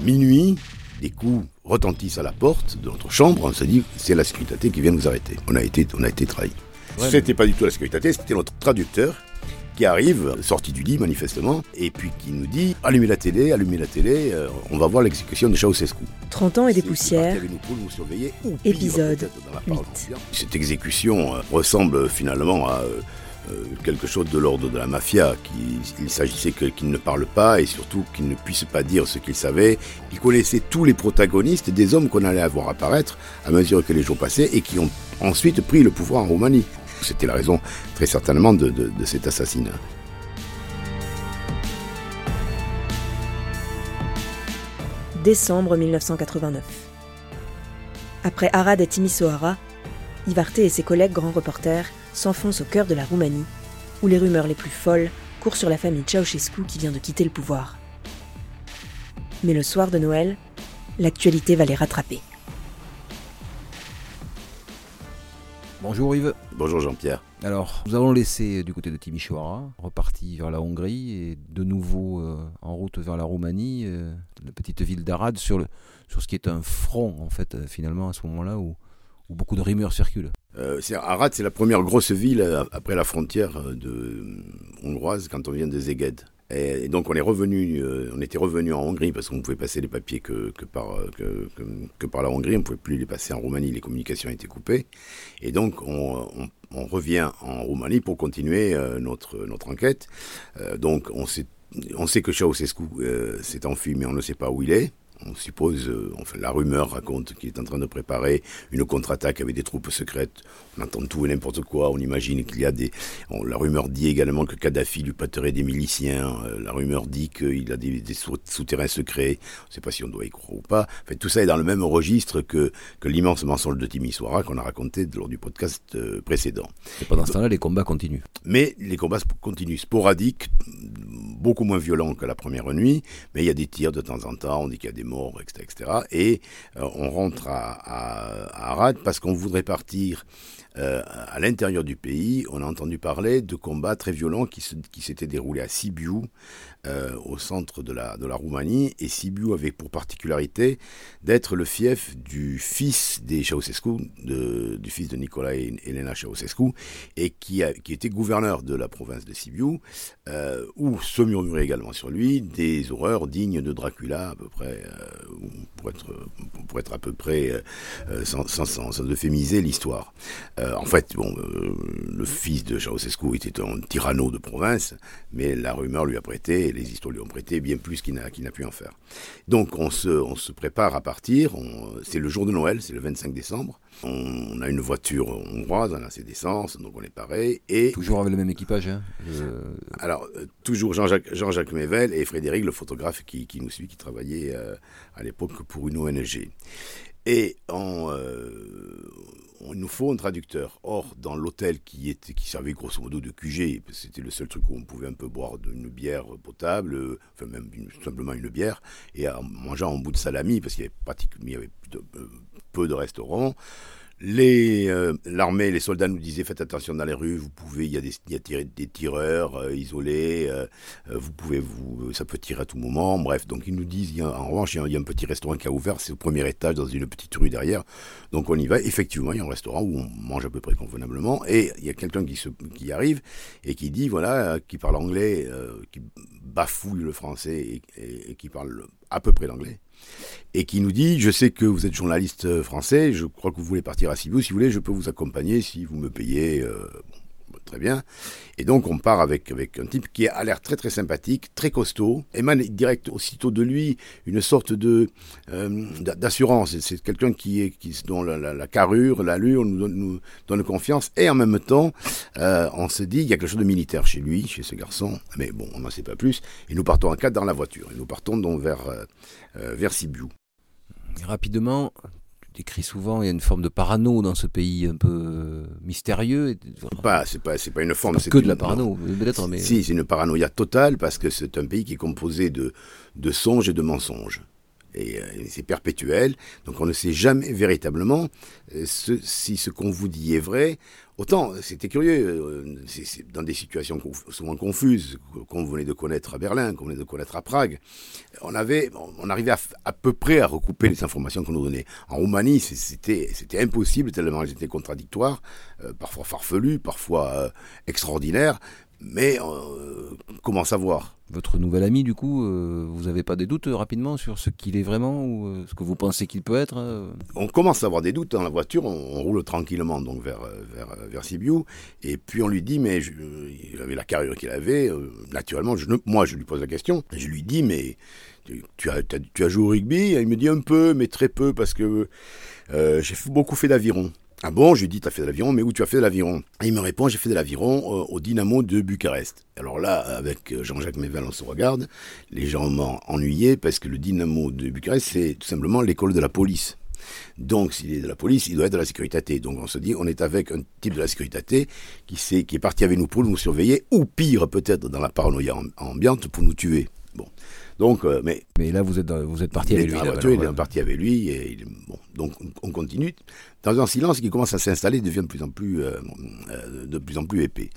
À minuit, des coups retentissent à la porte de notre chambre. On se dit, c'est la sécurité qui vient nous arrêter. On a été, on a été trahis. Ouais, C'était pas du tout la sécurité, c'était notre traducteur qui arrive, sorti du lit manifestement, et puis qui nous dit allumez la télé, allumez la télé, euh, on va voir l'exécution de Ceausescu. 30 ans et des poussières, c'est parti avec nous pour nous surveiller, ou pire, Épisode peut-être dans la parole 8. confiante. Cette exécution euh, ressemble finalement à euh, quelque chose de l'ordre de la mafia. Qui, il s'agissait qu'ils ne parlent pas et surtout qu'ils ne puissent pas dire ce qu'ils savaient. Ils connaissaient tous les protagonistes, des hommes qu'on allait avoir apparaître à mesure que les jours passaient et qui ont ensuite pris le pouvoir en Roumanie. C'était la raison très certainement de, cet assassinat. décembre 1989. Après Arad et Timisoara, Ivarte et ses collègues grands reporters s'enfoncent au cœur de la Roumanie, où les rumeurs les plus folles courent sur la famille Ceausescu qui vient de quitter le pouvoir. Mais le soir de Noël, l'actualité va les rattraper. Bonjour Yves. Bonjour Jean-Pierre. Alors, nous allons laissé du côté de Timișoara, reparti vers la Hongrie et de nouveau euh, en route vers la Roumanie, euh, la petite ville d'Arad, sur, le, sur ce qui est un front, en fait, euh, finalement, à ce moment-là, où, où beaucoup de rumeurs circulent. Euh, Arad, c'est la première grosse ville euh, après la frontière euh, de, euh, hongroise quand on vient de Szeged. Et, donc on est revenu, on était revenu en Hongrie parce qu'on pouvait passer les papiers que, par que, par la Hongrie, on pouvait plus les passer en Roumanie, les communications étaient coupées. Et donc on, revient en Roumanie pour continuer notre notre enquête. Donc on sait on sait que Ceausescu euh, s'est enfui, mais on ne sait pas où il est. On suppose, euh, enfin, la rumeur raconte qu'il est en train de préparer une contre-attaque avec des troupes secrètes. On entend tout et n'importe quoi. On imagine qu'il y a des. on- la rumeur dit également que Kadhafi lui prêterait des miliciens. Euh, la rumeur dit qu'il a des, des sou- souterrains secrets. On ne sait pas si on doit y croire ou pas. En fait, tout ça est dans le même registre que, que l'immense mensonge de Timisoara qu'on a raconté lors du podcast euh, précédent. Et pendant ce temps-là, les combats continuent. Mais les combats continuent sporadiques, beaucoup moins violents que la première nuit, mais il y a des tirs de temps en temps, on dit qu'il y a des morts, etc. etc. et euh, on rentre à Arad parce qu'on voudrait partir euh, à l'intérieur du pays. On a entendu parler de combats très violents qui s'étaient déroulés à Sibiu, euh, au centre de la, Roumanie, et Sibiu avait pour particularité d'être le fief du fils des Ceausescu, de- du fils de Nicolas et Elena Ceausescu, et qui, était gouverneur de la province de Sibiu, euh, où se murmurait également sur lui des horreurs dignes de Dracula, à peu près, pour, être, à peu près, sans, sans, sans euphémiser l'histoire. Euh, en fait, bon, euh, le fils de Ceausescu était un tyranno de province, mais la rumeur lui a prêté, et les histoires lui ont prêté bien plus qu'il n'a pu en faire. Donc on se, on se prépare à partir, c'est le jour de Noël, c'est le 25 décembre, on, on a une voiture hongroise, on a ses essences, donc on est pareil, et Toujours avec le même équipage. Hein. Euh, alors, toujours Jean-Jacques Jean Mével et Frédéric, le photographe qui, qui nous suit, qui travaillait à l'époque pour une ONG. Et on, nous faut un traducteur. Or, dans l'hôtel qui, était, qui servait grosso modo de QG, c'était le seul truc où on pouvait un peu boire une bière potable, euh, enfin même simplement une bière, et en mangeant un bout de salami, parce qu'il y avait, pratiquement, euh, peu de restaurants. Les, euh, l'armée, les soldats nous disaient faites attention dans les rues, vous pouvez, il y a des, y a des tireurs euh, isolés, euh, euh, vous pouvez, vous, ça peut tirer à tout moment. Bref, donc ils nous disent, y a, en revanche, il y, a, un petit restaurant qui a ouvert, c'est au premier étage dans une petite rue derrière. Donc on y va. Effectivement, il y a un restaurant où on mange à peu près convenablement, et il y a quelqu'un qui, se, qui arrive et qui dit, voilà, euh, qui parle anglais, euh, qui bafouille le français et, et- et qui parle à peu près l'anglais et qui nous dit Je sais que vous êtes journaliste euh, français, je crois que vous voulez partir à Sibiu. Si vous voulez, je peux vous accompagner si vous me payez. euh, très bien. Et donc, on part avec, avec un type qui a l'air très très sympathique, très costaud, émane direct aussitôt de lui une sorte de euh, d'a- d'assurance. C'est- quelqu'un qui est qui, dont la, carrure, l'allure nous donne, confiance. Et en même temps, euh, on se dit il y a quelque chose de militaire chez lui, chez ce garçon. Mais bon, on n'en sait pas plus. Et nous partons en quatre dans la voiture. Et nous partons donc vers, euh, vers Sibiu. rapidement, décris souvent, il y a une forme de parano dans ce pays un peu euh, mystérieux. et- Pas, c'est pas, c'est pas une forme. C'est que de la parano, peut-être, mais. Si, c'est une paranoïa totale parce que c'est un pays qui est composé de, de songes et de mensonges. Et, c'est perpétuel. Donc on ne sait jamais véritablement si ce qu'on vous dit est vrai. Autant, c'était curieux, c'est dans des situations souvent confuses, qu'on venait de connaître à Berlin, qu'on venait de connaître à Prague, on, arrivait à, peu près à recouper les informations qu'on nous donnait. En Roumanie, c'était impossible, tellement elles étaient contradictoires, parfois farfelues, parfois extraordinaires, mais euh, comment savoir? Votre nouvel ami, du coup, euh, vous n'avez pas des doutes euh, rapidement sur ce qu'il est vraiment ou ce que vous pensez qu'il peut être On commence à avoir des doutes dans la voiture, on, roule tranquillement donc vers, vers, vers Sibiu, et puis on lui dit, mais il avait la carrure qu'il avait, naturellement, je, moi je lui pose la question, je lui dis, mais tu, as, tu as joué au rugby? Il me dit un peu, mais très peu, parce que j'ai beaucoup fait d'aviron. Ah bon, je lui dis, t'as fait de l'aviron, mais où tu as fait de l'aviron? Il me répond, j'ai fait de l'aviron euh, au Dynamo de Bucarest. Alors là, avec euh, Jean-Jacques Mével, on se regarde, les gens m'ont ennuyé parce que le Dynamo de Bucarest, c'est tout simplement l'école de la police. Donc, s'il est de la police, il doit être de la sécurité. Donc, on se dit, on est avec un type de la sécurité qui, est, qui est parti avec nous pour nous surveiller, ou pire, peut-être dans la paranoïa ambiante, pour nous tuer. Bon. Donc, euh, mais, mais là, vous êtes, vous êtes parti avec lui. il est parti avec lui. Et bon, donc, on continue dans un silence qui commence à s'installer, devient de plus en plus, euh, euh, de plus en plus épais.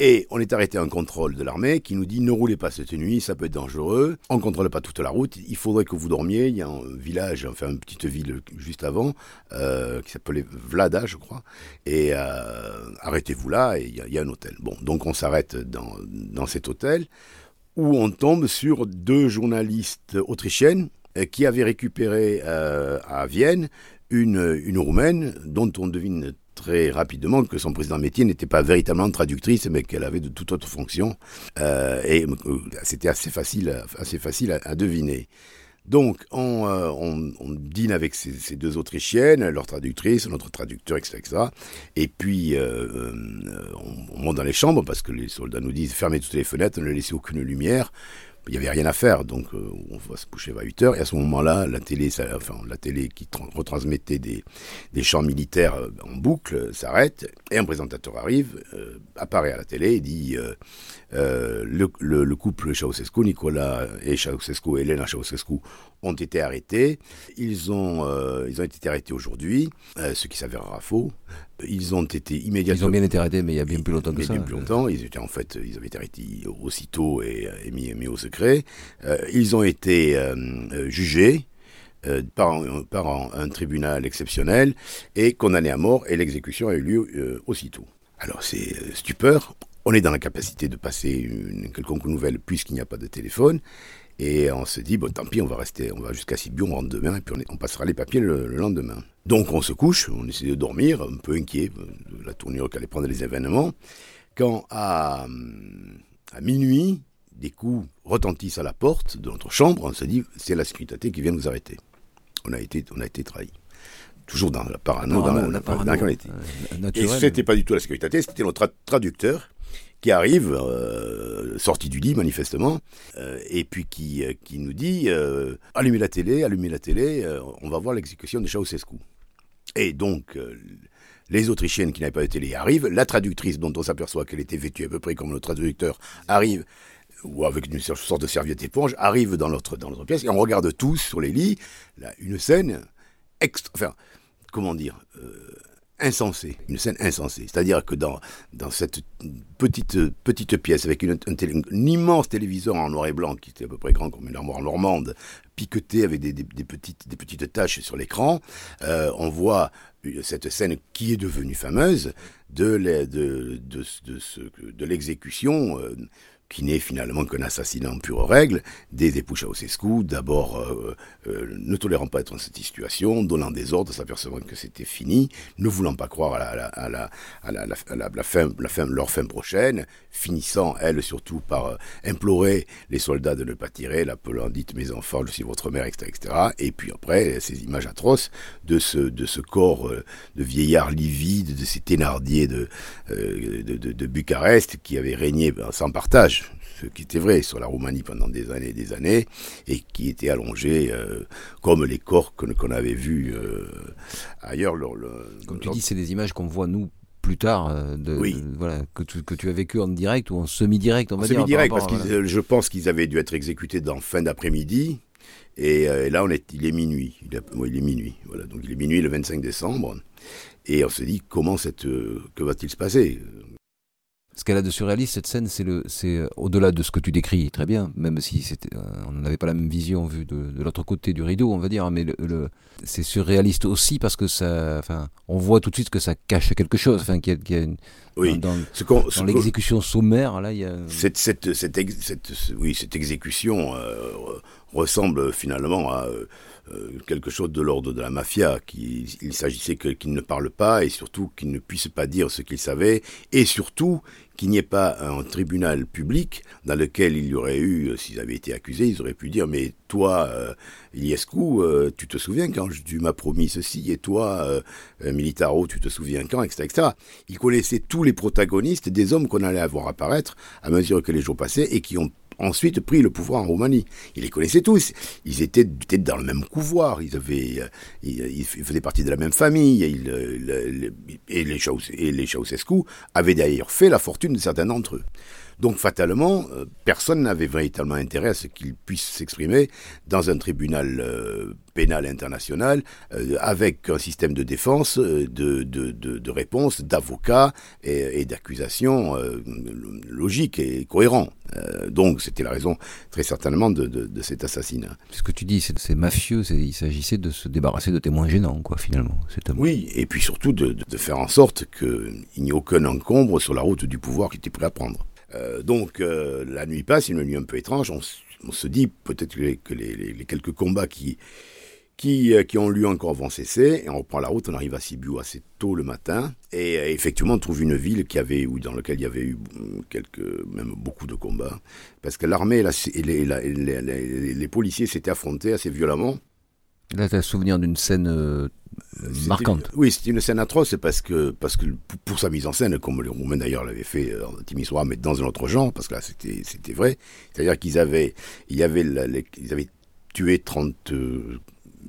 Et on est arrêté à un contrôle de l'armée qui nous dit ne roulez pas cette nuit, ça peut être dangereux. On ne contrôle pas toute la route. Il faudrait que vous dormiez. Il y a un village, enfin une petite ville juste avant, qui s'appelait Vlada, je crois. Et arrêtez-vous là. Et il y, y, a un hôtel. Bon, donc on s'arrête dans, dans cet hôtel où on tombe sur deux journalistes autrichiennes euh, qui avaient récupéré euh, à Vienne une, Roumaine dont on devine très rapidement que son président métier n'était pas véritablement traductrice, mais qu'elle avait de toute autre fonction. Euh, et c'était assez facile à deviner. Donc, euh, on, on, dîne avec ces, deux Autrichiennes, leur traductrice, notre traducteur, etc. Et puis, euh, euh, on, monte dans les chambres parce que les soldats nous disent fermez toutes les fenêtres, ne laissez aucune lumière il n'y avait rien à faire, donc euh, on va se coucher à 8 heures. Et à ce moment-là, la télé, enfin, la télé qui retransmettait des, des champs militaires euh, en boucle s'arrête, et un présentateur arrive, euh, apparaît à la télé et dit le, le, couple Ceausescu, Nicolas et Ceausescu, Elena Ceausescu, ont été arrêtés. Ils ont, ils ont été arrêtés aujourd'hui, ce qui s'avérera faux. Ils ont été immédiatement. Ils ont bien été arrêtés, mais il y a bien plus longtemps que ça. Bien plus longtemps. Ils étaient en fait, ils avaient été arrêtés aussitôt et, mis, mis, au secret. Euh, ils ont été euh, euh, jugés. par, par un, tribunal exceptionnel et condamnés à mort et l'exécution a eu lieu aussitôt. Alors c'est stupeur, on est dans la capacité de passer une quelconque nouvelle puisqu'il n'y a pas de téléphone et on se dit, bon, tant pis, on va rester, on va jusqu'à Sibiu, on rentre demain, et puis on, passera les papiers le, lendemain. Donc on se couche, on essaie de dormir, un peu inquiet de la tournure qu'allait prendre les événements, quand à, à minuit, des coups retentissent à la porte de notre chambre, on se dit, c'est la sécurité qui vient nous arrêter. On a été, on a été trahi. Toujours dans la parano, dans, la, la, Et ce n'était pas du tout la sécurité, c'était notre traducteur qui arrive, euh, sorti du lit manifestement, euh, et puis qui, euh, qui nous dit allumez la télé, allumez la télé, on va voir l'exécution de Ceausescu. Et donc les Autrichiennes qui n'avaient pas de télé arrivent, la traductrice dont on s'aperçoit qu'elle était vêtue à peu près comme le traducteur arrive ou avec une sorte de serviette éponge, arrive dans notre, dans notre pièce, et on regarde tous sur les lits là, une scène extra, enfin, comment dire, insensée, une scène insensée. C'est-à-dire que dans, cette petite, petite pièce avec une, un, immense téléviseur en noir et blanc qui était à peu près grand comme une armoire normande, piqueté avec des, des, petites, taches sur l'écran, euh, on voit cette scène qui est devenue fameuse de, de, de, l'exécution euh, qui n'est finalement qu'un assassinat en pure règle, des époux Ceausescu, d'abord euh, euh, ne tolérant pas être dans cette situation, donnant des ordres, s'apercevant que c'était fini, ne voulant pas croire à, la, à, la, la, fin, la leur fin prochaine, finissant, elle, surtout par euh, implorer les soldats de ne pas tirer, l'appelant « dites mes enfants, je suis votre mère », etc., etc. Et puis après, ces images atroces de ce, de ce corps de vieillard livide, de ces thénardiers de, de, de, de Bucarest qui avaient régné sans partage ce qui était vrai sur la Roumanie pendant des années et des années, et qui était allongé euh, comme les corps qu'on avait vus euh, ailleurs. comme tu dis, c'est des images qu'on voit nous plus tard, euh, de, voilà, que, tu, que tu as vécu en direct ou en semi-direct, on va en dire. Semi-direct, parce que je pense qu'ils avaient dû être exécutés dans fin d'après-midi. Et, euh, là, on est, il est minuit. Il, il est minuit. Voilà. Donc il est minuit le 25 décembre. Et on se dit, comment cette, que va-t-il se passer? Ce qu'elle a de surréaliste, cette scène, c'est le, c'est euh, au-delà de ce que tu décris très bien, même si c'était, euh, on n'avait pas la même vision vue de, de l'autre côté du rideau, on va dire, mais le, c'est surréaliste aussi parce que ça, enfin, on voit tout de suite que ça cache quelque chose, enfin, qu'il y a, une, oui. dans, dans l'exécution sommaire, là, il y a cette, cette, cette, cette oui, cette exécution euh, ressemble finalement à euh, quelque chose de l'ordre de la mafia, qu'il il s'agissait qu'il ne parle pas et surtout qu'il ne puisse pas dire ce qu'il savait et surtout qu'il n'y ait pas un tribunal public dans lequel il y aurait eu, euh, s'ils avaient été accusés, ils auraient pu dire mais toi, euh, Iliescu, euh, tu te souviens quand tu m'as promis ceci et toi, euh, Militaro, tu te souviens quand, etc., etc. Il connaissait tous les protagonistes des hommes qu'on allait avoir apparaître à mesure que les jours passaient et qui ont ensuite pris le pouvoir en Roumanie. Il les connaissait tous. Ils étaient, dans le même couvoir. Ils avaient, euh, ils, faisaient partie de la même famille. Euh, et les, et les Ceausescu avaient d'ailleurs fait la fortune de certains d'entre eux. Donc fatalement, euh, personne n'avait véritablement intérêt à ce qu'il puisse s'exprimer dans un tribunal euh, pénal international euh, avec un système de défense, de, de, de, réponse, d'avocats et, d'accusations logiques et cohérents. donc c'était la raison très certainement de, cet assassinat. Ce que tu dis, c'est mafieux, il s'agissait de se débarrasser de témoins gênants, quoi, finalement. Oui, et puis surtout de, faire en sorte qu'il n'y ait aucun encombre sur la route du pouvoir qui était prêt à prendre. Euh, donc euh, la nuit passe, une nuit un peu étrange. On, se dit peut-être que, les, quelques combats qui, qui, euh, qui, ont lieu encore vont cesser. Et on reprend la route, on arrive à Sibiu assez tôt le matin. Et effectivement, on trouve une ville qui avait, ou dans laquelle il y avait eu quelques, même beaucoup de combats. Parce que l'armée et les, les, les policiers s'étaient affrontés assez violemment. Là, tu as souvenir d'une scène marquante. Oui, c'est une scène atroce, parce que, parce que pour sa mise en scène, comme les Roumains d'ailleurs l'avaient fait euh, en Timisoara, mais dans un autre genre, parce que là c'était, c'était vrai. C'est-à-dire qu'ils avaient, ils avaient tué 30, euh,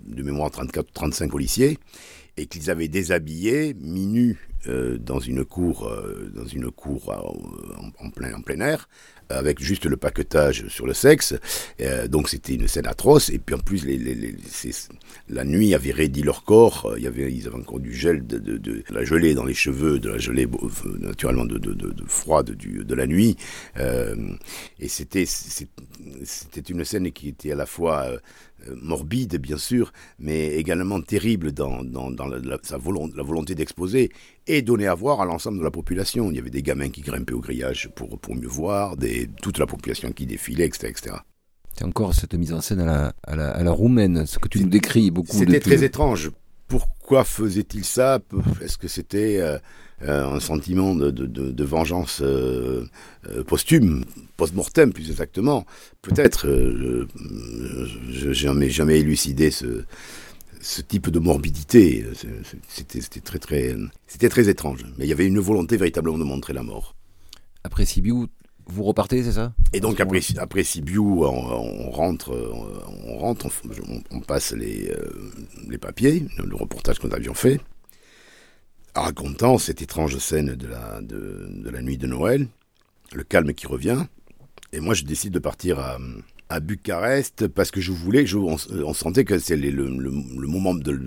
de mémoire 34, 35 policiers, et qu'ils avaient déshabillé, minus, euh, dans une cour, dans une cour en, plein, en plein air, avec juste le paquetage sur le sexe. Euh, donc c'était une scène atroce. Et puis en plus, la nuit avait raidi leur corps. Il y avait, ils avaient encore du gel, de, de, la gelée dans les cheveux, de la gelée naturellement de, de, de, froide du, de la nuit. Euh, et c'était c'était une scène qui était à la fois euh, morbide, bien sûr, mais également terrible dans, dans, dans la, sa volonté, la volonté d'exposer et donner à voir à l'ensemble de la population. Il y avait des gamins qui grimpaient au grillage pour, pour mieux voir, des, toute la population qui défilait, etc. etc. C'est encore cette mise en scène à la, à la, à la roumaine, ce que tu nous décris beaucoup. C'était très étrange. Pourquoi faisait-il ça? Est-ce que c'était euh, euh, un sentiment de, vengeance euh, posthume, post-mortem plus exactement? Peut-être. je n'ai jamais élucidé ce, type de morbidité. C'était très très, très étrange. Mais il y avait une volonté véritablement de montrer la mort. Après Sibiu, vous repartez, c'est ça? Et donc après, après Sibiu, on, rentre, on rentre, on, passe les, euh, les papiers, le, reportage que nous avions fait, racontant cette étrange scène de la, de, de la nuit de Noël, le calme qui revient. Et moi, je décide de partir à, à Bucarest parce que je voulais, je, on, sentait que c'est le, moment de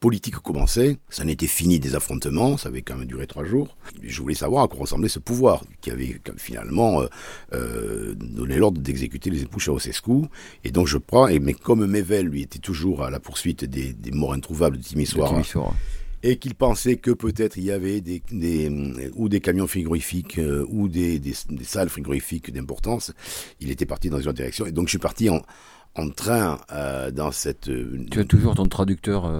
politique commençait. Ça n'était fini des affrontements, ça avait quand même duré trois jours. Je voulais savoir à quoi ressemblait ce pouvoir qui avait finalement euh, euh, donné l'ordre d'exécuter les époux Ceausescu. Et donc je prends, mais comme Mevel lui était toujours à la poursuite des, morts introuvables de Timisoara et qu'il pensait que peut-être il y avait des, des, euh, ou des camions frigorifiques euh, ou des, des, salles frigorifiques d'importance, il était parti dans une autre direction. Et donc je suis parti en, en train euh, dans cette. Tu as toujours ton traducteur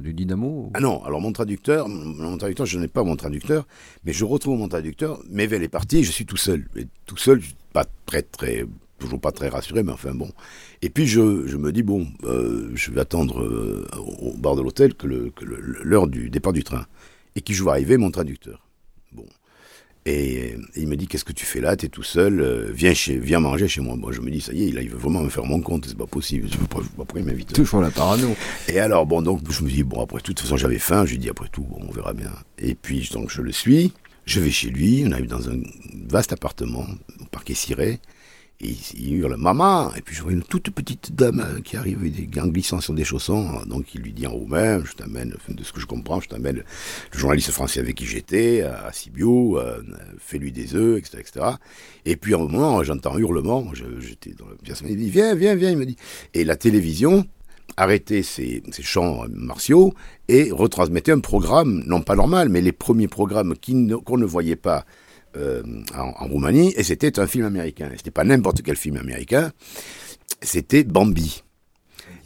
du Dynamo Ah non, alors mon traducteur, mon traducteur, je n'ai pas mon traducteur, mais je retrouve mon traducteur. Mevel est parti et je suis tout seul. Et tout seul, pas très très toujours pas très rassuré, mais enfin bon. Et puis je, me dis, bon, euh, je vais attendre euh, au bar de l'hôtel que l'heure du départ du train. Et qui je vois arriver mon traducteur. Bon. Et, il me dit, qu'est-ce que tu fais là? Tu es tout seul, euh, viens, chez, viens manger chez moi. Moi, je me dis, ça y est, là, il veut vraiment me faire mon compte, c'est pas possible, je ne pas, pourquoi il m'invite. Toujours la parano. Et alors, bon, donc, je me dis, bon, après, de toute façon, j'avais faim, je lui dis, après tout, on verra bien. Et puis, donc, je le suis, je vais chez lui, on arrive dans un vaste appartement, au parquet ciré, Et il hurle Maman Et puis je vois une toute petite dame euh, qui arrive en glissant sur des chaussons. Donc il lui dit en roumain Je t'amène, de ce que je comprends, je t'amène le journaliste français avec qui j'étais, à Sibiu, euh, fais-lui des œufs, etc., etc. Et puis à un moment, j'entends hurlement. J'étais dans la pièce. Il dit Viens, viens, viens. Il me dit. Et la télévision arrêtait ses, chants martiaux et retransmettait un programme, non pas normal, mais les premiers programmes qu'on ne voyait pas euh, en, Roumanie, et c'était un film américain. C'était pas n'importe quel film américain, c'était Bambi.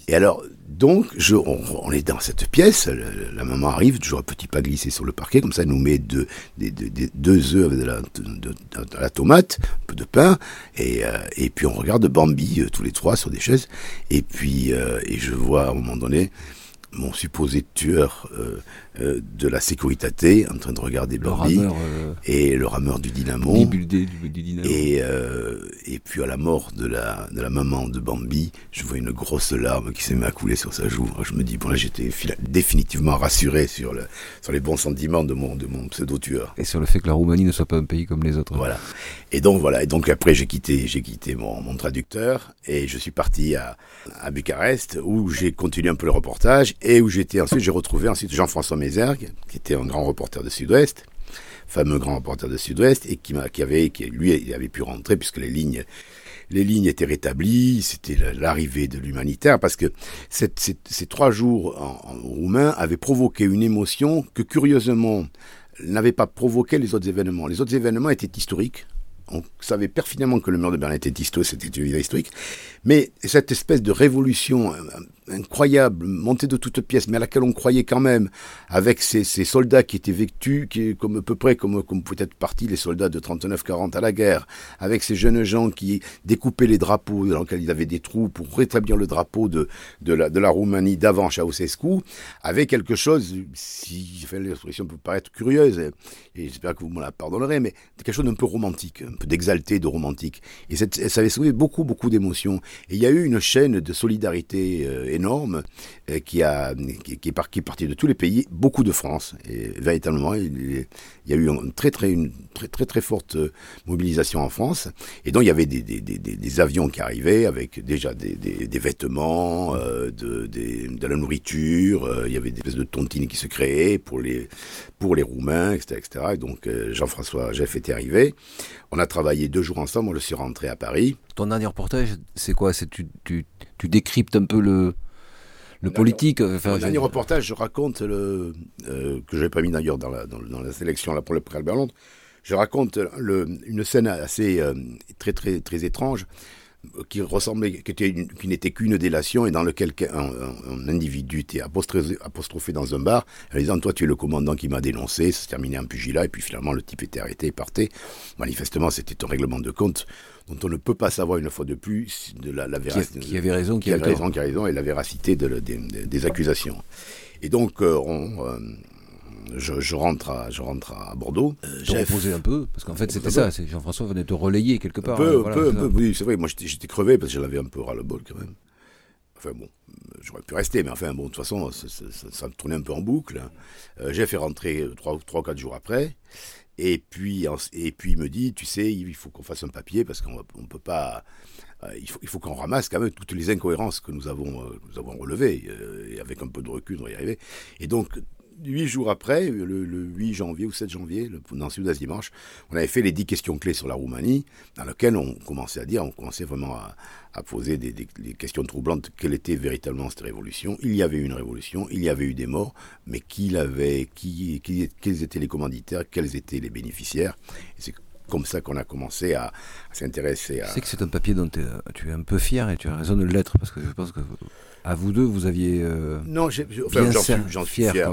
Et alors, donc, je, on, est dans cette pièce, la, maman arrive, toujours un petit pas glissé sur le parquet, comme ça, elle nous met deux, deux œufs de la, tomate, un peu de pain, et, euh, et puis on regarde Bambi euh, tous les trois sur des chaises, et puis et je vois à un moment donné mon supposé tueur euh, euh, de la sécurité en train de regarder Bambi euh, et le rameur du dynamo, Et, et puis à la mort de la, de la maman de Bambi je vois une grosse larme qui s'est mise à couler sur sa joue. Je me dis bon là j'étais définitivement rassuré sur, le, sur les bons sentiments de mon, de mon pseudo tueur. Et sur le fait que la Roumanie ne soit pas un pays comme les autres. Voilà. Et donc voilà. Et donc après j'ai quitté j'ai quitté mon, mon traducteur et je suis parti à, à Bucarest où j'ai continué un peu le reportage et où j'étais ensuite, j'ai retrouvé ensuite Jean-François Mézergue, qui était un grand reporter de Sud-Ouest, fameux grand reporter de Sud-Ouest, et qui, qui avait, qui, lui, il avait pu rentrer puisque les lignes, les lignes étaient rétablies, c'était l'arrivée de l'humanitaire, parce que ces trois jours en, roumain avaient provoqué une émotion que curieusement n'avait pas provoqué les autres événements. Les autres événements étaient historiques, on savait perfinemment que le mur de Berlin était historique, c'était historique, mais cette espèce de révolution euh, incroyable, montée de toutes pièces, mais à laquelle on croyait quand même, avec ces, soldats qui étaient vêtus, qui, comme à peu près comme, comme peut-être partis les soldats de 39-40 à la guerre, avec ces jeunes gens qui découpaient les drapeaux dans lesquels il y avait des trous pour rétablir le drapeau de, de, la, de la Roumanie d'avant Ceausescu, avec quelque chose, si enfin, l'expression peut paraître curieuse, et j'espère que vous me la pardonnerez, mais quelque chose d'un peu romantique, un peu d'exalté, de romantique. Et ça avait soulevé beaucoup, beaucoup d'émotions. Et il y a eu une chaîne de solidarité euh, énorme euh, qui, a, qui, est partie de tous les pays, beaucoup de France. Et véritablement, il, y a eu une très, très, une très, très, très forte euh, mobilisation en France. Et donc, il y avait des, des, des, des avions qui arrivaient avec déjà des, vêtements, euh, de, de la nourriture. il y avait des espèces de tontines qui se créaient pour les, pour les Roumains, etc. etc. Et donc, Jean-François Jeff était arrivé. On a travaillé deux jours ensemble. On je suis rentré à Paris. Ton dernier reportage, c'est quoi? C'est tu décryptes un peu le, le politique. Enfin, dernier reportage, je raconte le euh, que j'avais pas mis d'ailleurs dans la, dans, la sélection là pour le pré Albert Londres. Je raconte le, une scène assez euh, très très très étrange qui ressemblait, qui, était qui n'était qu'une délation et dans lequel un, individu était apostrophé, apostrophé, dans un bar en disant Toi, tu es le commandant qui m'a dénoncé. Ça se terminait en pugilat et puis finalement, le type était arrêté et partait. Manifestement, c'était un règlement de compte dont on ne peut pas savoir une fois de plus de la, véracité. Qui, avait raison, qui, avait raison, qui a raison et la véracité de, des accusations. Et donc, euh, on. Euh, je, rentre à, je rentre à Bordeaux. Euh, J'ai reposé un peu, parce qu'en fait c'était ça, Jean-François venait te relayer quelque part. Un peu, hein, peu, oui, c'est vrai, moi j'étais crevé parce que j'avais un peu ras-le-bol quand même. Enfin bon, j'aurais pu rester, mais enfin bon, de toute façon, ça, me tournait un peu en boucle. Euh, j'ai fait rentrer trois ou quatre jours après. Et puis, et puis il me dit, tu sais, il faut qu'on fasse un papier parce qu'on ne peut pas. Euh, il faut, il faut qu'on ramasse quand même toutes les incohérences que nous avons, euh, nous avons relevées. et avec un peu de recul, on va y arriver. Et donc, huit jours après, le, 8 janvier ou 7 janvier, le, dans Sud-Est Dimanche, on avait fait les dix questions clés sur la Roumanie, dans lesquelles on commençait à dire, on commençait vraiment à, poser des, questions troublantes. Quelle était véritablement cette révolution? Il y avait eu une révolution, il y avait eu des morts, mais qui l'avait, qui, quels étaient les commanditaires, quels étaient les bénéficiaires? C'est comme ça qu'on a commencé à, s'intéresser à. Je sais que c'est un papier dont tu es un peu fier et tu as raison de l'être parce que je pense que à vous deux, vous aviez. Euh, non, j'en suis, fier.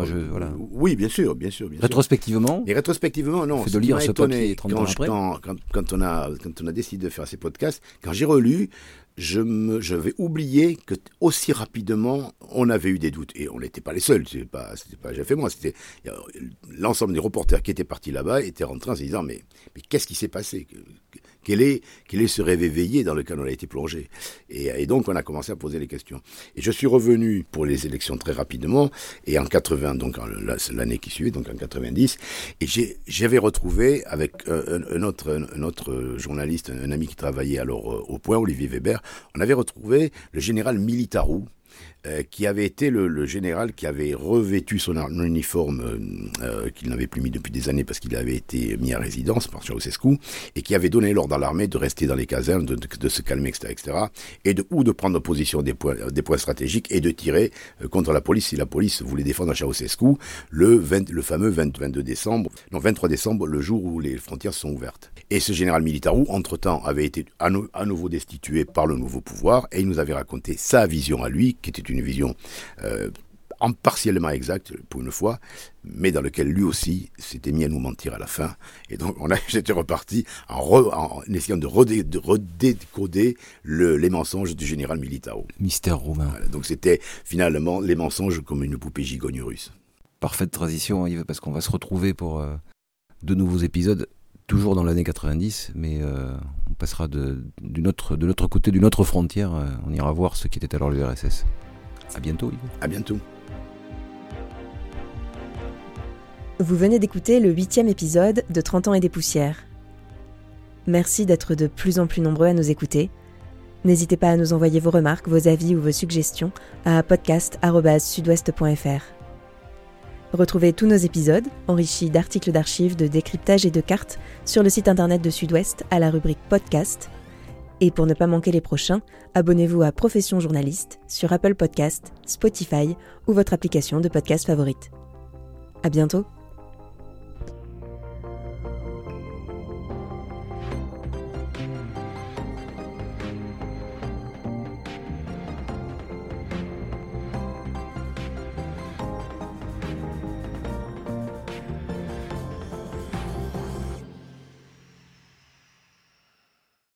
Oui, bien sûr, bien sûr. rétrospectivement Et rétrospectivement, non. de lire ce papier 30 ans après. Quand, quand, on a, quand on a décidé de faire ces podcasts, quand j'ai relu, je, me, je vais oublier que aussi rapidement, on avait eu des doutes. Et on n'était pas les seuls. Ce pas, pas j'ai fait moi. C'était l'ensemble des reporters qui étaient partis là-bas étaient rentrés en se disant mais, mais qu'est-ce qui s'est passé? Quel est, ce rêve éveillé dans lequel on a été plongé. Et, donc, on a commencé à poser les questions. Et je suis revenu pour les élections très rapidement, et en 80, donc l'année qui suivait, donc en 90, et j'avais retrouvé avec un, autre, un autre journaliste, un, ami qui travaillait alors euh, au Point, Olivier Weber, on avait retrouvé le général Militarou, euh, qui avait été le, général qui avait revêtu son uniforme euh, euh, qu'il n'avait plus mis depuis des années parce qu'il avait été mis à résidence par Ceausescu et qui avait donné l'ordre à l'armée de rester dans les casernes, de, se calmer, etc., etc., et de ou de prendre position des points, des points stratégiques et de tirer contre la police si la police voulait défendre Ceausescu le, le fameux 22 décembre, non 23 décembre, le jour où les frontières sont ouvertes. Et ce général Militarou, entre-temps, avait été à, à nouveau destitué par le nouveau pouvoir et il nous avait raconté sa vision à lui, qui était une vision euh, partiellement exacte pour une fois, mais dans lequel lui aussi s'était mis à nous mentir à la fin. Et donc on a, j'étais reparti en, en, essayant de, redécoder le, les mensonges du général Militao. Mystère romain. donc c'était finalement les mensonges comme une poupée gigogne russe. Parfaite transition, Yves, parce qu'on va se retrouver pour euh, de nouveaux épisodes toujours dans l'année 90, mais euh, on passera de, de l'autre côté d'une autre frontière. on ira voir ce qui était alors l'URSS. À bientôt, À bientôt. Vous venez d'écouter le huitième épisode de 30 ans et des poussières. Merci d'être de plus en plus nombreux à nous écouter. N'hésitez pas à nous envoyer vos remarques, vos avis ou vos suggestions à podcast.sudouest.fr. Retrouvez tous nos épisodes, enrichis d'articles d'archives, de décryptage et de cartes, sur le site internet de Sud-Ouest à la rubrique Podcast et pour ne pas manquer les prochains, abonnez-vous à Profession Journaliste sur Apple Podcast, Spotify ou votre application de podcast favorite. À bientôt!